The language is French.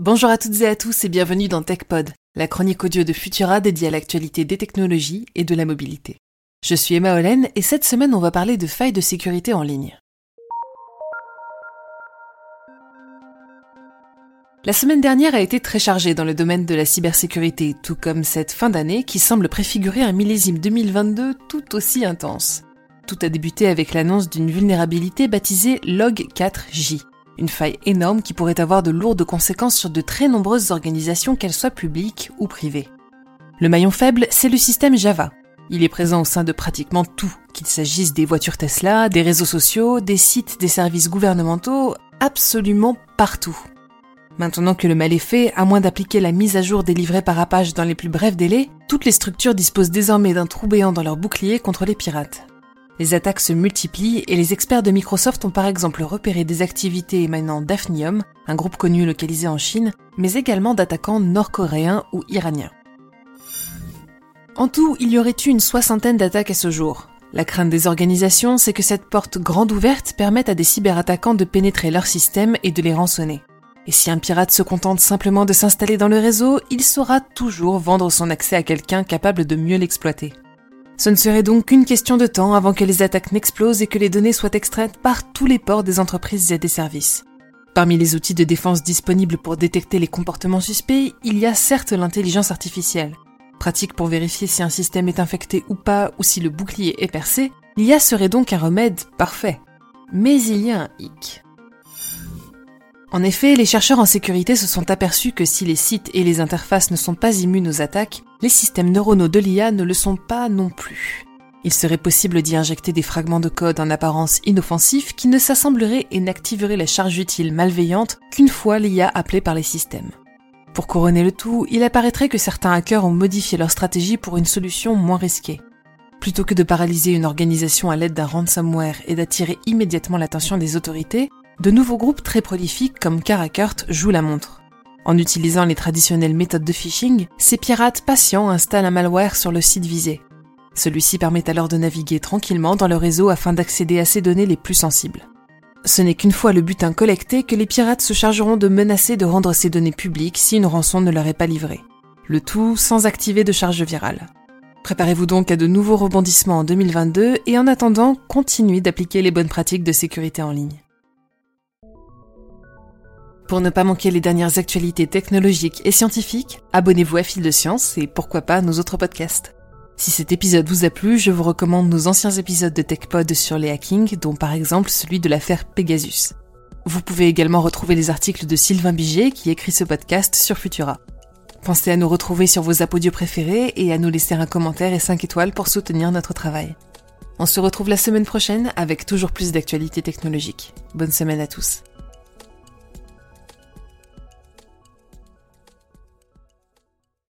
Bonjour à toutes et à tous et bienvenue dans TechPod, la chronique audio de Futura dédiée à l'actualité des technologies et de la mobilité. Je suis Emma Hollen et cette semaine on va parler de failles de sécurité en ligne. La semaine dernière a été très chargée dans le domaine de la cybersécurité, tout comme cette fin d'année qui semble préfigurer un millésime 2022 tout aussi intense. Tout a débuté avec l'annonce d'une vulnérabilité baptisée Log4j, une faille énorme qui pourrait avoir de lourdes conséquences sur de très nombreuses organisations, qu'elles soient publiques ou privées. Le maillon faible, c'est le système Java. Il est présent au sein de pratiquement tout, qu'il s'agisse des voitures Tesla, des réseaux sociaux, des sites, des services gouvernementaux, absolument partout. Maintenant que le mal est fait, à moins d'appliquer la mise à jour des livrets par page dans les plus brefs délais, toutes les structures disposent désormais d'un trou béant dans leur bouclier contre les pirates. Les attaques se multiplient et les experts de Microsoft ont par exemple repéré des activités émanant d'Afnium, un groupe connu localisé en Chine, mais également d'attaquants nord-coréens ou iraniens. En tout, il y aurait eu une soixantaine d'attaques à ce jour. La crainte des organisations, c'est que cette porte grande ouverte permette à des cyberattaquants de pénétrer leur système et de les rançonner. Et si un pirate se contente simplement de s'installer dans le réseau, il saura toujours vendre son accès à quelqu'un capable de mieux l'exploiter. Ce ne serait donc qu'une question de temps avant que les attaques n'explosent et que les données soient extraites par tous les ports des entreprises et des services. Parmi les outils de défense disponibles pour détecter les comportements suspects, il y a certes l'intelligence artificielle. Pratique pour vérifier si un système est infecté ou pas ou si le bouclier est percé, l'IA serait donc un remède parfait. Mais il y a un hic. En effet, les chercheurs en sécurité se sont aperçus que si les sites et les interfaces ne sont pas immunes aux attaques, les systèmes neuronaux de l'IA ne le sont pas non plus. Il serait possible d'y injecter des fragments de code en apparence inoffensifs qui ne s'assembleraient et n'activeraient la charge utile malveillante qu'une fois l'IA appelée par les systèmes. Pour couronner le tout, il apparaîtrait que certains hackers ont modifié leur stratégie pour une solution moins risquée. Plutôt que de paralyser une organisation à l'aide d'un ransomware et d'attirer immédiatement l'attention des autorités, de nouveaux groupes très prolifiques comme Karakurt jouent la montre. En utilisant les traditionnelles méthodes de phishing, ces pirates patients installent un malware sur le site visé. Celui-ci permet alors de naviguer tranquillement dans le réseau afin d'accéder à ces données les plus sensibles. Ce n'est qu'une fois le butin collecté que les pirates se chargeront de menacer de rendre ces données publiques si une rançon ne leur est pas livrée. Le tout sans activer de charge virale. Préparez-vous donc à de nouveaux rebondissements en 2022 et en attendant, continuez d'appliquer les bonnes pratiques de sécurité en ligne. Pour ne pas manquer les dernières actualités technologiques et scientifiques, abonnez-vous à Fil de Science et pourquoi pas nos autres podcasts. Si cet épisode vous a plu, je vous recommande nos anciens épisodes de TechPod sur les hackings, dont par exemple celui de l'affaire Pegasus. Vous pouvez également retrouver les articles de Sylvain Biget qui écrit ce podcast sur Futura. Pensez à nous retrouver sur vos apodios préférés et à nous laisser un commentaire et 5 étoiles pour soutenir notre travail. On se retrouve la semaine prochaine avec toujours plus d'actualités technologiques. Bonne semaine à tous.